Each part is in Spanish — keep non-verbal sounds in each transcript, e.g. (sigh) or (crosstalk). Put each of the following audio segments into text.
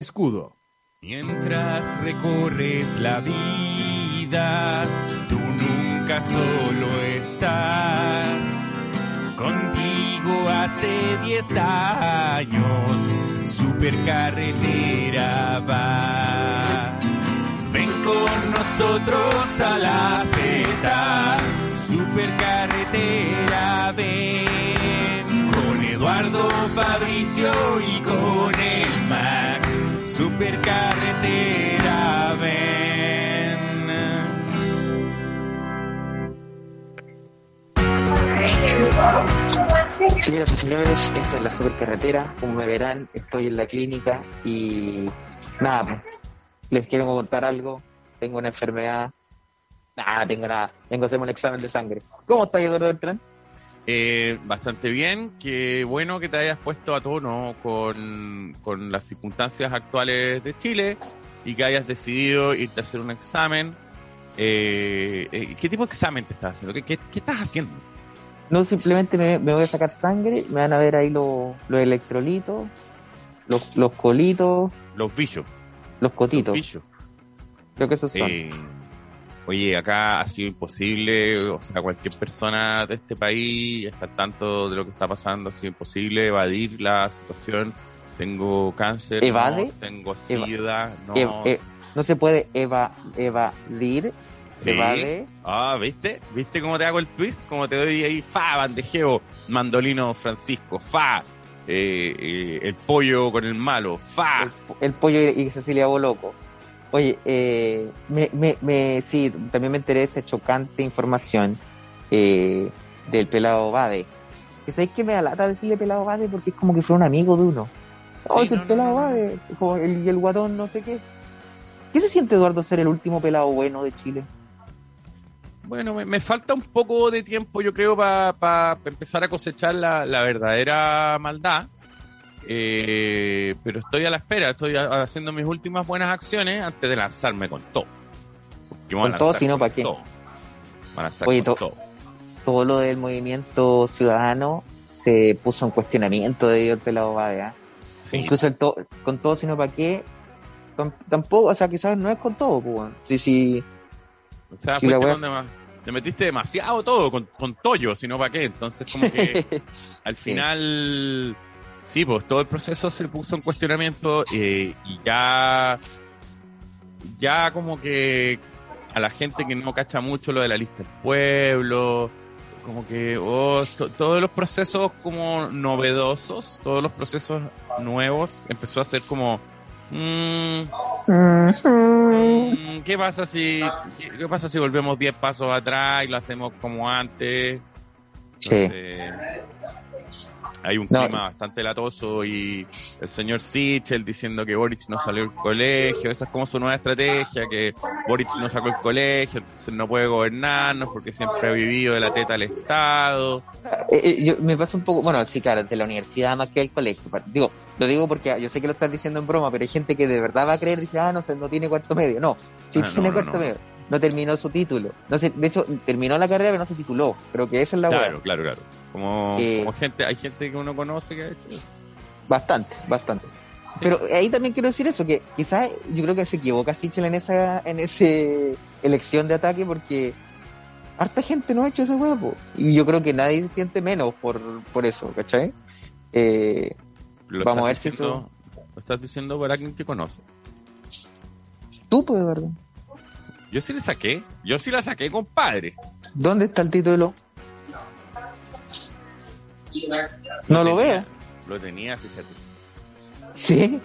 escudo. Mientras recorres la vida, tú nunca solo estás. Contigo hace 10 años, supercarretera va. Ven con nosotros a la Z, supercarretera ven. Con Eduardo Fabricio y con supercarretera ven. Señoras y señores, esto es la supercarretera. Como me verán, estoy en la clínica y nada, pues, les quiero contar algo. Tengo una enfermedad. Nada, tengo nada. Vengo a hacerme un examen de sangre. ¿Cómo está Eduardo Beltrán? Eh, bastante bien, qué bueno que te hayas puesto a tono con, con las circunstancias actuales de Chile y que hayas decidido irte a hacer un examen. Eh, eh, ¿Qué tipo de examen te estás haciendo? ¿Qué, qué, qué estás haciendo? No, simplemente me, me voy a sacar sangre. Me van a ver ahí los, los electrolitos, los, los colitos, Los bichos. los cotitos. Los bichos. Creo que esos son. Eh, oye, acá ha sido imposible, o sea, cualquier persona de este país está al tanto de lo que está pasando, ha sido imposible evadir la situación. Tengo cáncer, ¿Evade? no, tengo sida, no. Ev- eh, no se puede eva, evadir. Sí. Evade. Ah, ¿viste? ¿Viste cómo te hago el twist? Cómo te doy ahí, fa, bandejeo, mandolino Francisco, fa, eh, eh, el pollo con el malo, fa. el, el pollo y, y Cecilia Boloco. Oye, eh, me, me, me, sí, también me enteré de esta chocante información eh, del pelado Bade. Que sabéis que me da lata decirle pelado Bade porque es como que fue un amigo de uno. Oh, Sí, es el no, pelado no. Bade, como el, y el guatón no sé qué. ¿Qué se siente Eduardo ser el último pelado bueno de Chile? Bueno, me, me falta un poco de tiempo, yo creo, para empezar a cosechar la, la verdadera maldad. Eh, pero estoy a la espera, estoy haciendo mis últimas buenas acciones antes de lanzarme con todo. Con todo, lanzar si no, con ¿para qué? todo. Voy a Oye, con to- todo. Todo lo del movimiento ciudadano se puso en cuestionamiento debido al pelado Bade. ¿ah? Sí. Incluso el to- con todo, sino para qué. Tam- Tampoco, o sea, quizás no es con todo, pues. Sí, sí. O sea, Sí, fuiste wea- te metiste demasiado todo con, con Toyo, si no para qué. Entonces, como que (laughs) al final, sí, pues todo el proceso se puso en cuestionamiento eh, y ya, ya como que a la gente que no cacha mucho lo de la lista del pueblo, como que oh, to- todos los procesos como novedosos, todos los procesos nuevos, empezó a ser como... mm, Mm, ¿Qué pasa si qué, qué pasa si volvemos 10 pasos atrás y lo hacemos como antes? Sí. Hay un No. clima bastante latoso y el señor Sichel diciendo que Boric no salió del colegio, esa es como su nueva estrategia, que Boric no sacó el colegio, entonces no puede gobernarnos porque siempre ha vivido de la teta al Estado. Eh, eh, yo, me pasa un poco, bueno, sí, claro, de la universidad más que del colegio. Digo, lo digo porque yo sé que lo estás diciendo en broma, pero hay gente que de verdad va a creer, dice, ah, no no tiene cuarto medio. No, sí Ah, tiene no, cuarto medio. No terminó su título. No sé, de hecho, terminó la carrera, pero no se tituló. Creo que esa es la Claro, claro, claro. Como, Eh, como gente, hay gente que uno conoce que ha hecho eso. Bastante, bastante. Pero ahí también quiero decir eso, que quizás yo creo que se equivoca Sichel en esa, en ese elección de ataque porque harta gente no ha hecho ese huevo. Y yo creo que nadie se siente menos por, por eso, ¿cachai? Eh, Vamos a ver si diciendo- Lo estás diciendo para alguien que conoce. tú, pues, ¿verdad? Yo sí le saqué. Yo sí la saqué, compadre. ¿Dónde está el título? No lo tenía, veo. Lo tenía, fíjate. ¿Sí?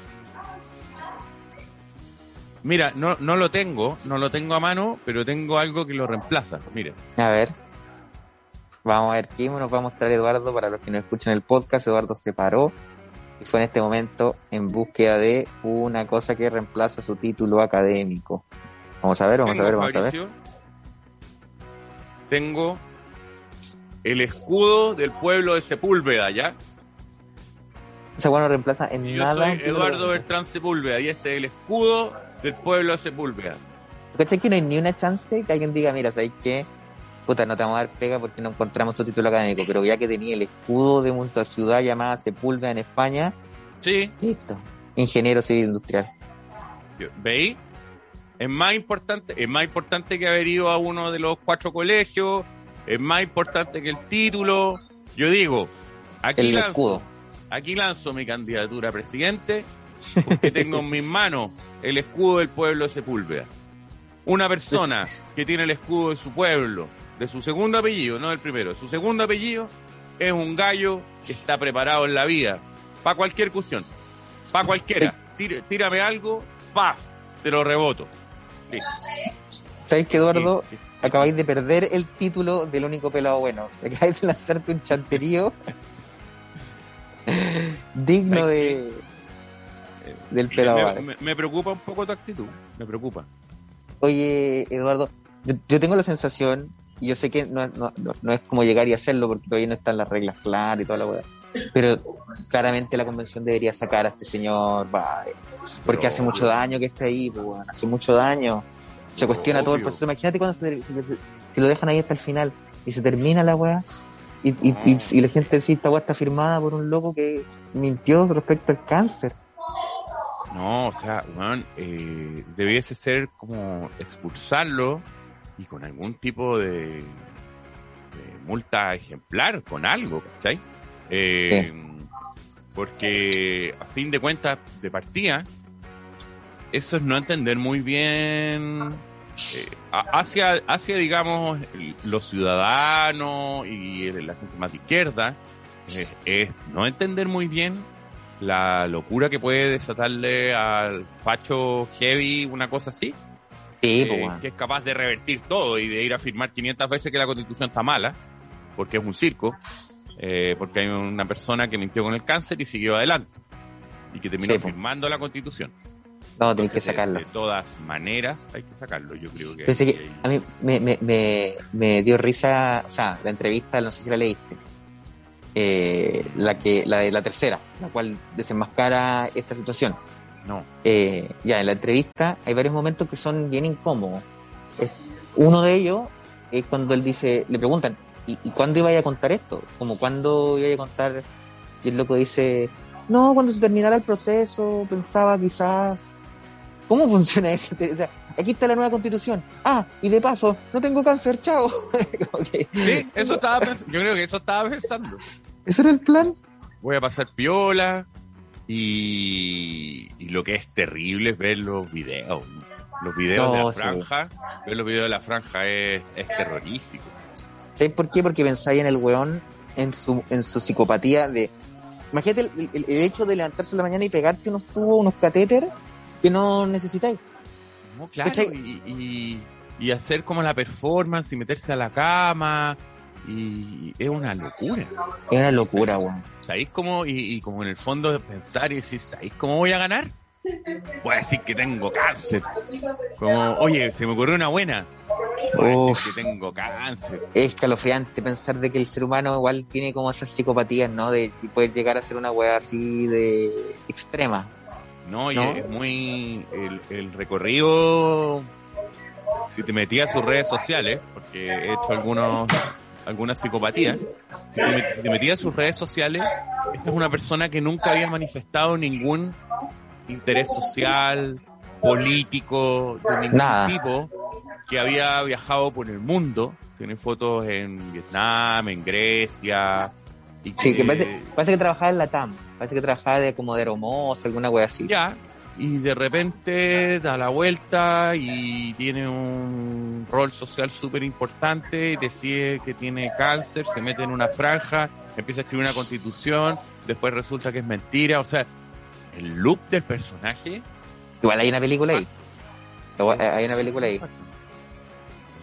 Mira, no, no lo tengo, no lo tengo a mano, pero tengo algo que lo reemplaza. Mira. A ver. Vamos a ver qué nos va a mostrar Eduardo para los que no escuchan el podcast. Eduardo se paró y fue en este momento en búsqueda de una cosa que reemplaza su título académico. Vamos a ver, vamos a ver, vamos a ver. Tengo el escudo del pueblo de Sepúlveda, ¿ya? O sea, bueno, reemplaza en Y yo nada. soy Eduardo. Bertrán Sepúlveda y este es el escudo del pueblo de Sepúlveda. ¿Cachai que no hay ni una chance que alguien diga, mira, ¿sabes qué? Puta, no te vamos a dar pega porque no encontramos tu título académico, pero ya que tenía el escudo de una ciudad llamada Sepúlveda en España, Sí, listo. ingeniero civil industrial. ¿Veis? Es más importante, es más importante que haber ido a uno de los cuatro colegios, es más importante que el título. Yo digo, aquí El lanzo, escudo. aquí lanzo mi candidatura a presidente porque tengo en mis manos el escudo del pueblo de Sepúlveda. Una persona que tiene el escudo de su pueblo, de su segundo apellido, no del primero, de su segundo apellido, es un gallo que está preparado en la vida para cualquier cuestión, para cualquiera. (laughs) Tírame algo, ¡paf! Te lo reboto. ¿Sabes que Eduardo? Sí, sí. Acabáis de perder el título del único pelado bueno. Acabáis de lanzarte un chanterío (laughs) digno ¿Sabes de del pelado. me, vale. me- me preocupa un poco tu actitud, me preocupa. Oye, Eduardo, yo, yo tengo la sensación, y yo sé que no, no, no- no es como llegar y hacerlo porque todavía no están las reglas claras y toda la weá, pero claramente la convención debería sacar a este señor, vale, porque hace mucho daño que esté ahí, pues, hace mucho daño. Se cuestiona todo el proceso. Imagínate cuando se, se- se- si lo dejan ahí hasta el final y se termina la weá. Y, y, y- y la gente dice, esta weá está firmada por un loco que mintió respecto al cáncer. No, o sea, weón, eh, debiese ser como expulsarlo y con algún tipo de, de multa ejemplar, con algo, ¿cachai? Eh, Porque a fin de cuentas, de partida, eso es no entender muy bien eh, hacia, hacia, digamos, los ciudadanos y la gente más de izquierda, eh, es no entender muy bien la locura que puede desatarle al facho heavy una cosa así, Sí, eh, pues, que es capaz de revertir todo y de ir a afirmar 500 veces que la constitución está mala, porque es un circo, eh, porque hay una persona que mintió con el cáncer y siguió adelante, y que terminó Sí, firmando la constitución. No, tenéis que de- sacarlo. De, todas maneras hay que sacarlo, yo creo que... Pensé que a mí me, me, me, me dio risa, o sea, la entrevista, no sé si la leíste, eh, la que la de la tercera, la cual desenmascara esta situación. No, Eh, ya, en la entrevista hay varios momentos que son bien incómodos. Uno de ellos es cuando él dice, le preguntan, ¿y, y cuándo iba a contar esto? Como cuándo iba a contar, y el loco dice, no, cuando se terminara el proceso, pensaba quizás, ¿cómo (laughs) funciona eso? O sea, aquí está la nueva constitución. Ah, y de paso, no tengo cáncer, chao. (laughs) Que- sí, eso estaba pensando, yo creo que eso estaba pensando. ¿Ese era el plan? voy a pasar piola y, y lo que es terrible es ver los videos. Los videos de la sí. franja, ver los videos de la franja es, es terrorífico. ¿Sabes por qué? Porque pensáis en el weón, en su, en su psicopatía de... Imagínate el, el- el hecho de levantarse en la mañana y pegarte unos tubos, unos catéter que no necesitáis. No, claro, y, y hacer como la performance y meterse a la cama y es una locura. Es una locura, weón. ¿Sabéis cómo? Y, y como en el fondo de pensar y decir, ¿sabéis cómo voy a ganar? Voy a decir que tengo cáncer. Como, oye, se me ocurrió una buena. Voy a Uf. decir que tengo cáncer. Es escalofriante pensar de que el ser humano igual tiene como esas psicopatías, ¿no? De poder llegar a ser una weá así de extrema. No, y ¿No? es muy. El, el recorrido. Si te metías a sus redes sociales, porque he hecho algunos algunas psicopatías, si te, si te metías a sus redes sociales, esta es una persona que nunca había manifestado ningún interés social, político, de ningún Nada. tipo, que había viajado por el mundo. Tiene fotos en Vietnam, en Grecia. Y Sí, que parece, parece que trabajaba en la TAM. Parece que trabajaba de como de hermosa, alguna weá así. ya y de repente da la vuelta y tiene un rol social súper importante decide que tiene cáncer, se mete en una franja, empieza a escribir una constitución, después resulta que es mentira, o sea, el look del personaje, Igual hay una película ahí. Igual Hay una película ahí.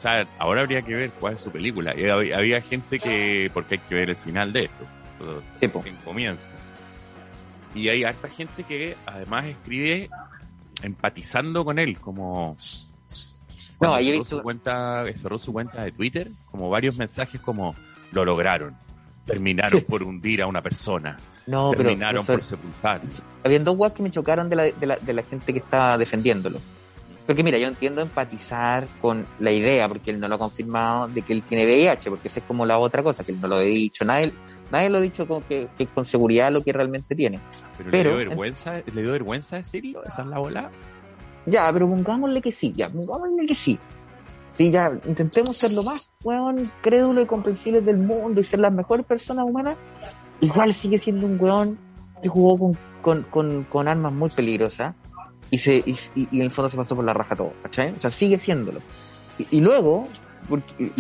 O sea, ahora habría que ver cuál es su película. Y había, había gente que, porque hay que ver el final de esto, Sí, recién comienza. Y hay harta gente que además escribe empatizando con él, como No, cerró visto- su cuenta, cerró su cuenta de Twitter, como varios mensajes como lo lograron, terminaron por hundir a una persona, No, pero terminaron eso- por sepultar. habían dos weas que me chocaron de la, de, la, de la gente que estaba defendiéndolo. Porque mira, yo entiendo empatizar con la idea, porque él no lo ha confirmado, de que él tiene VIH, porque esa es como la otra cosa, que él no lo ha dicho. Nadie, nadie lo ha dicho como que, que con seguridad lo que realmente tiene. Pero, Pero- le, dio vergüenza, ¿le dio vergüenza decirlo? ¿Esa es la bola? Ya, pero pongámosle que sí, ya, pongámosle que sí. Sí, ya, intentemos ser lo más, weón, crédulo y comprensibles del mundo y ser las mejores personas humanas. Igual sigue siendo un weón que jugó con, con, con, con armas muy peligrosas y, se, y, y- en el fondo se pasó por la raja todo, ¿cachai? O sea, sigue siéndolo. Y, luego, porque,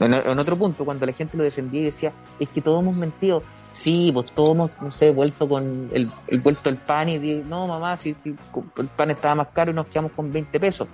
en, otro punto, cuando la gente lo defendía y decía, es que todos hemos mentido. Sí, pues todos hemos, no sé, vuelto con el, el vuelto el pan y di- no, mamá, si, si el pan estaba más caro y nos quedamos con 20 pesos.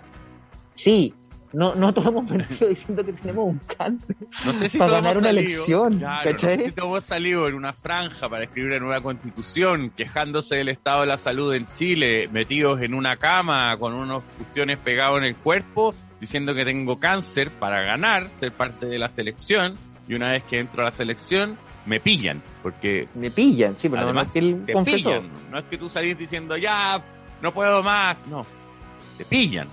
Sí, no, no todos hemos mentido diciendo que tenemos un cáncer. No sé si Para ganar una salido- elección, Claro, ¿cachai? No sé si todos salido en una franja para escribir una nueva constitución, quejándose del estado de la salud en Chile, metidos en una cama con unos cuestiones pegados en el cuerpo, diciendo que tengo cáncer para ganar, ser parte de la selección, y una vez que entro a la selección, me pillan, porque Me pillan, sí, pero no, no Además, es que él te confesó. pillan. No es que tú salís diciendo, ya, no puedo más. No, te pillan.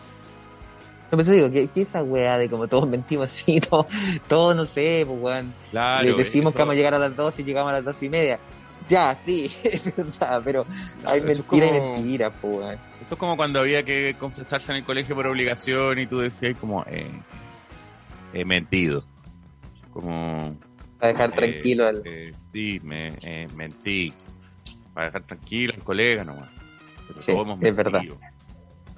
No, pero digo, que, que esa weá de como todos mentimos (laughs) así, todo, todo no sé, pues weón. Claro. Decimos eso- que vamos a llegar a las 12 y llegamos a las 12 y media. Ya, sí, (laughs) es verdad, pero hay Eso es mentira y como- mentira, pues weón. Eso es como cuando había que confesarse en el colegio por obligación y tú decías como, eh, he mentido. Como... Para dejar eh, tranquilo al... eh, sí, me eh, mentí. Para dejar tranquilo al colega nomás. Pero Sí, todos hemos es verdad.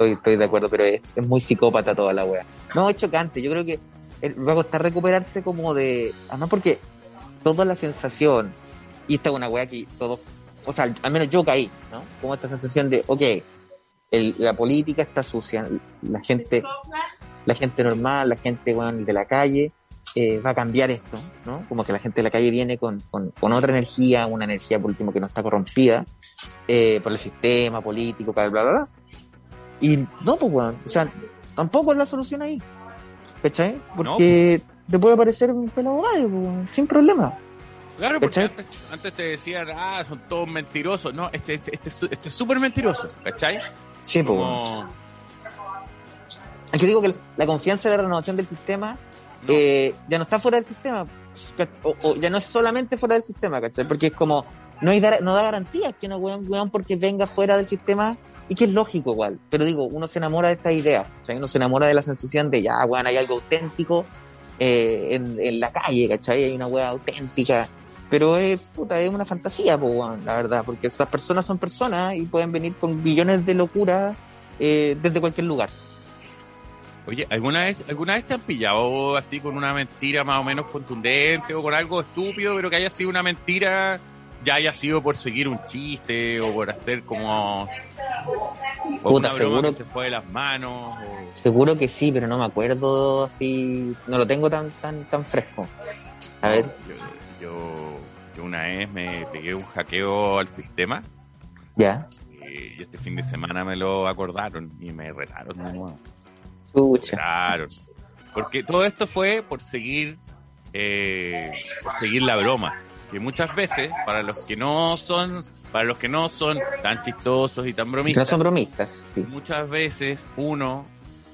Estoy, estoy de acuerdo, pero es, muy psicópata toda la wea. No, es chocante. Yo creo que eh, va a costar recuperarse como de. Además, porque toda la sensación, y esta es una wea que todos. O sea, al menos yo caí, ¿no? Como esta sensación de, ok, el- la política está sucia, la gente, la gente normal, la gente weón, de la calle, eh, va a cambiar esto, ¿no? Como que la gente de la calle viene con, con, con otra energía, una energía por último que no está corrompida eh, por el sistema político, bla, bla, bla, bla. Y no, pues, weón, o sea, tampoco es la solución ahí, ¿cachai? Porque te puede parecer un pelado gallo, pues, weón, sin problema. Claro, porque antes, antes te decían, ah, son todos mentirosos. No, este, este, este, este es súper mentiroso, ¿cachai? Sí, pues, weón. Como, Es que digo que la confianza de la renovación del sistema no, eh, ya no está fuera del sistema, ¿cach- o, o ya no es solamente fuera del sistema, ¿cachai? Porque es como, no, hay dar- no da garantías que no weón, weón porque venga fuera del sistema, y que es lógico igual, pero digo, uno se enamora de esta idea, ¿cachai? Uno se enamora de la sensación de, ya, weón, hay algo auténtico eh, en, en la calle, ¿cachai? Hay una weá auténtica, pero es, puta, es una fantasía, weón, la verdad, porque esas personas son personas y pueden venir con billones de locuras eh, desde cualquier lugar. Oye, ¿alguna vez, ¿alguna vez te han pillado así con una mentira más o menos contundente o con algo estúpido, pero que haya sido una mentira, ya haya sido por seguir un chiste o por hacer como... o Puta, una broma seguro- que se fue de las manos o... Seguro que sí, pero no me acuerdo así, no lo tengo tan tan tan fresco. A ver, Yo, yo, yo una vez me pegué un hackeo al sistema ya. y este fin de semana me lo acordaron y me retaron de nuevo. Chucha. Claro. Porque todo esto fue por seguir, eh, por seguir la broma. Que muchas veces, para los que no son, para los que no son tan chistosos y tan Que no bromistas, son bromistas, sí. muchas veces uno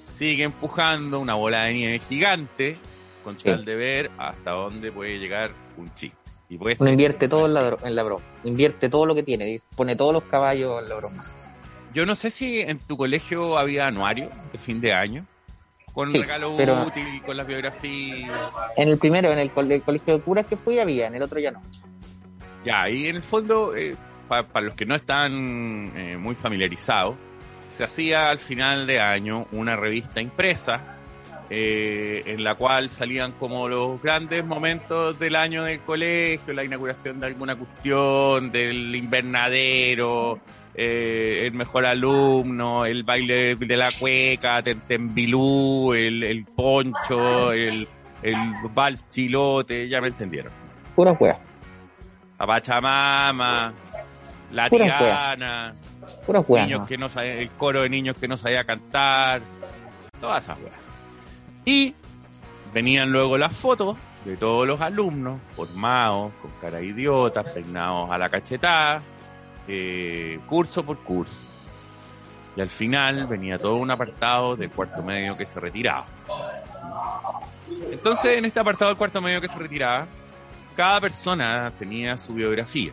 sigue empujando una bola de nieve gigante con Sí. tal de ver hasta dónde puede llegar un chiste. Y puede Uno ser- invierte todo en la, dro- en la broma. Invierte todo lo que tiene, pone todos los caballos en la broma. Yo no sé si en tu colegio había anuario de fin de año, con Sí, regalo pero- útil, con las biografías. En el primero, en el, col- el colegio de curas que fui, había, en el otro ya no. Ya, y en el fondo, para los que no están eh, muy familiarizados, se hacía al final de año una revista impresa eh, en la cual salían como los grandes momentos del año del colegio, la inauguración de alguna cuestión, del invernadero, eh, el mejor alumno, el baile de la cueca, Tentembilú, el, el poncho, el, el vals chilote, ya me entendieron. Pura wea, La Pachamama, la Pura Tiana, niños que no sabía- el coro de niños que no sabía cantar, todas esas weas. Y venían luego las fotos de todos los alumnos, formados, con cara de idiota, peinados a la cachetada, eh, curso por curso. Y al final venía todo un apartado del cuarto medio que se retiraba. Entonces, en este apartado del cuarto medio que se retiraba, cada persona tenía su biografía.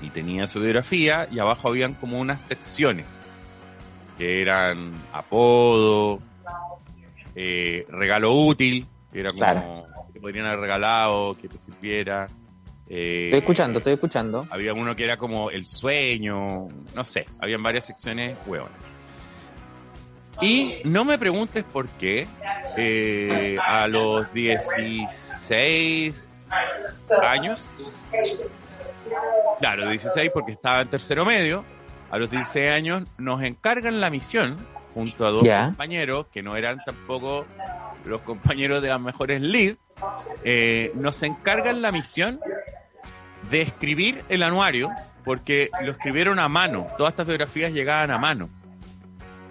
Y tenía su biografía y abajo habían como unas secciones que eran apodo, eh, regalo útil, que era como que podrían haber regalado, que te sirviera. Eh, estoy escuchando, estoy escuchando. Había uno que era como el sueño, no sé, habían varias secciones hueonas. Y no me preguntes por qué eh, a los 16 años, claro, 16 porque estaba en tercero medio, a los 16 años nos encargan la misión junto a dos compañeros que no eran tampoco los compañeros de las mejores lead, eh, nos encargan la misión de escribir el anuario porque lo escribieron a mano, todas estas biografías llegaban a mano.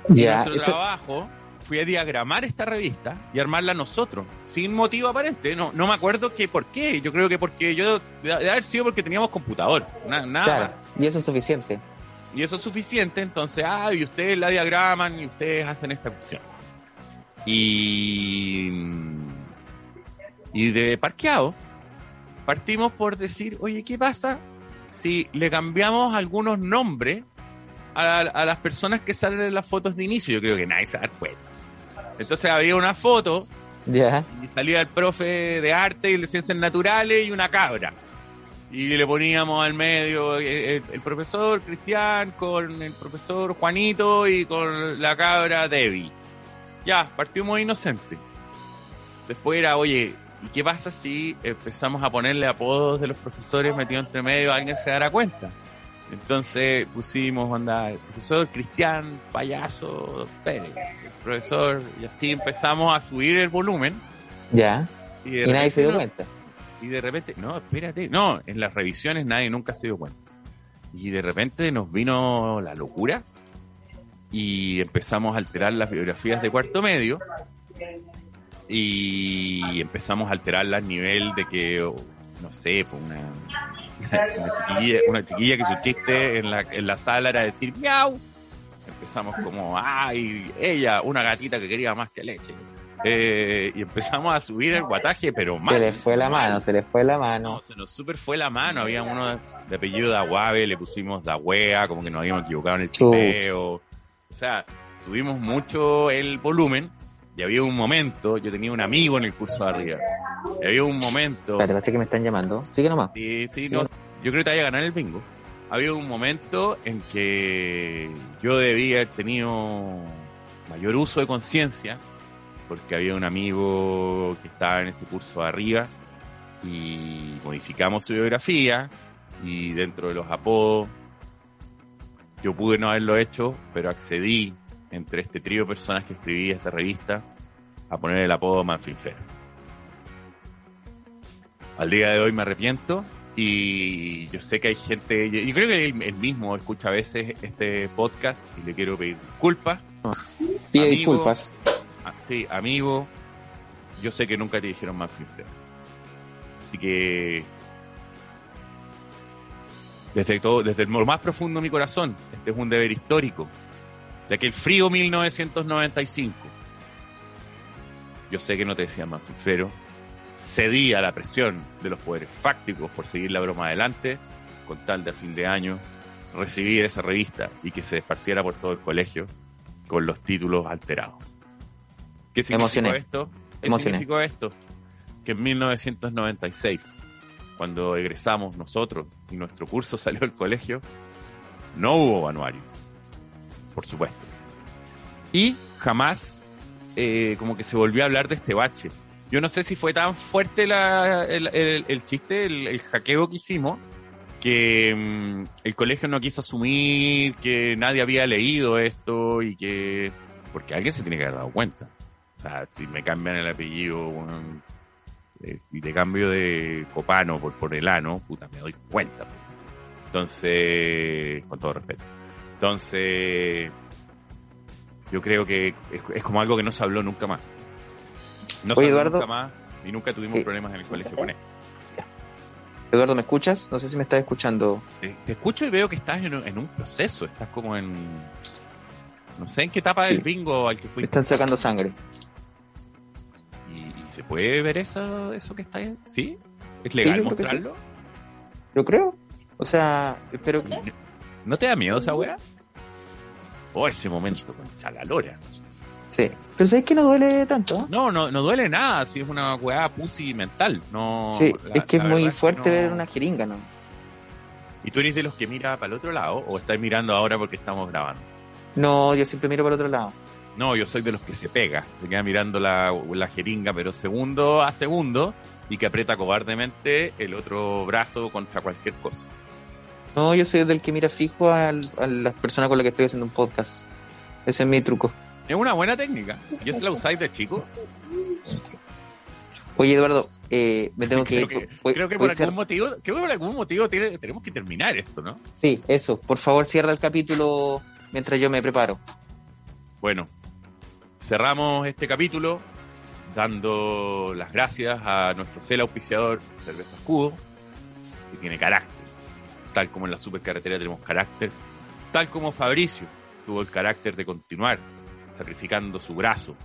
Y nuestro trabajo fui a diagramar esta revista y armarla nosotros, sin motivo aparente. No, no me acuerdo que por qué. Yo creo que porque yo, de haber sido porque teníamos computador, nada, más. Y eso es suficiente. Y eso es suficiente, entonces, ah, y ustedes la diagraman y ustedes hacen esta cuestión. Y, y de parqueado, partimos por decir, oye, ¿qué pasa si le cambiamos algunos nombres a, las personas que salen en las fotos de inicio? Yo creo que nadie se da cuenta. Entonces había una foto y salía el profe de arte y de ciencias naturales y una cabra. Y le poníamos al medio el, profesor Cristian con el profesor Juanito y con la cabra Debbie. Ya, partimos inocente. Después era, oye, ¿y qué pasa si empezamos a ponerle apodos de los profesores metidos entre medio? Alguien se dará cuenta. Entonces pusimos, anda, el profesor Cristian, payaso, Pérez, el profesor, y así empezamos a subir el volumen. Ya. Y, nadie se dio cuenta. Y de repente, no, espérate, no, en las revisiones nadie nunca se dio cuenta. Y de repente nos vino la locura y empezamos a alterar las biografías de cuarto medio y empezamos a alterarlas a nivel de que, no sé, pues una, una, chiquilla, que su chiste en la, en la sala era decir miau. Empezamos como, ay, ella, una gatita que quería más que leche. Eh, y empezamos a subir el guataje, pero mal. Se le fue la mano, se le fue la mano. se nos super fue la mano. Había uno de apellido de Aguave, le pusimos da wea, como que nos habíamos equivocado en el chipeo. O sea, subimos mucho el volumen y había un momento, yo tenía un amigo en el curso de arriba. Y había un momento. Espérate, parece que me están llamando. Sigue nomás. Sí, sí, no. Yo creo que te vaya a ganar el bingo. Había un momento en que yo debía haber tenido mayor uso de conciencia porque había un amigo que estaba en ese curso arriba y modificamos su biografía y dentro de los apodos yo pude no haberlo hecho, pero accedí entre este trío de personas que escribí esta revista a poner el apodo Manfilfero. Al día de hoy me arrepiento y yo sé que hay gente, yo, creo que él, mismo escucha a veces este podcast y le quiero pedir disculpas. Pide disculpas sí, amigo, yo sé que nunca te dijeron más sincero. Así que desde todo, desde lo más profundo de mi corazón, este es un deber histórico. De aquel frío 1995. Yo sé que no te decían más sincero. Cedí a la presión de los poderes fácticos por seguir la broma adelante, con tal de a fin de año recibir esa revista y que se esparciera por todo el colegio con los títulos alterados. ¿Qué significó esto? ¿Qué significó esto? Que en 1996, cuando egresamos nosotros y nuestro curso salió del colegio, no hubo anuario. Por supuesto. Y jamás eh, como que se volvió a hablar de este bache. Yo no sé si fue tan fuerte el, chiste, el, hackeo que hicimos, que mm, el colegio no quiso asumir que nadie había leído esto y que... Porque alguien se tiene que haber dado cuenta. O sea, si me cambian el apellido, eh, si te cambio de Copano por, por Elano, puta, me doy cuenta. Entonces, con todo respeto. Entonces, yo creo que es, como algo que no se habló nunca más. No se habló nunca más y nunca tuvimos problemas en el colegio con esto. Eduardo, ¿me escuchas? No sé si me estás escuchando. Te, escucho y veo que estás en, en, un proceso, estás como en... No sé en qué etapa Sí. del bingo al que fui. Están sacando sangre. ¿Y, y se puede ver eso, eso que está ahí? ¿Sí? ¿Es legal yo mostrarlo? Yo creo. O sea, espero que. ¿Y ¿No te da miedo esa weá? Oh, ese momento, concha la lora. Sí. Pero ¿sabes que no duele tanto? ¿eh? No, no, no duele nada si es una weá pussy mental. No, sí, la- es que es muy fuerte no. ver una jeringa, ¿no? ¿Y tú eres de los que mira para el otro lado o estás mirando ahora porque estamos grabando? No, yo siempre miro para el otro lado. No, yo soy de los que se pega, se queda mirando la, la jeringa, pero segundo a segundo, y que aprieta cobardemente el otro brazo contra cualquier cosa. No, yo soy del que mira fijo al- a, las personas con las que estoy haciendo un podcast. Ese es mi truco. Es una buena técnica. ¿Y esa la usáis de chico? Oye, Eduardo, eh, me tengo que Creo ir. que, creo que por algún motivo, creo que por algún motivo tiene- tenemos que terminar esto, ¿no? Sí, eso. Por favor, cierra el capítulo mientras yo me preparo. Bueno, cerramos este capítulo dando las gracias a nuestro fiel auspiciador Cerveza Escudo, que tiene carácter. Tal como en la supercarretera tenemos carácter, tal como Fabricio tuvo el carácter de continuar sacrificando su brazo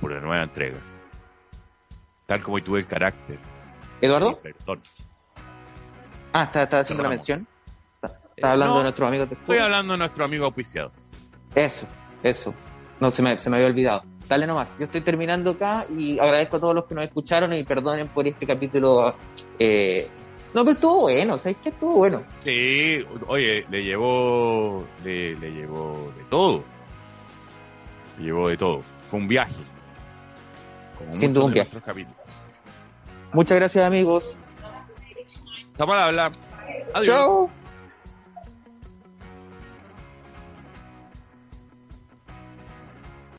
por la nueva entrega. Tal como tuve el carácter. ¿Eduardo? Perdón. Ah, está, está haciendo la mención. Está, está hablando no, de nuestros amigos de Estoy hablando de nuestro amigo auspiciador. Eso, eso. No, se me, se me había olvidado. Dale nomás. Yo estoy terminando acá y agradezco a todos los que nos escucharon y perdonen por este capítulo. Eh... No, pero estuvo bueno. ¿Sabes qué? Estuvo bueno. Sí, oye, le llevó, le, le llevó de todo. Le llevó de todo. Fue un viaje. Como Sin duda un viaje. capítulos. Muchas gracias, amigos. Estamos al habla. Adiós. Chao.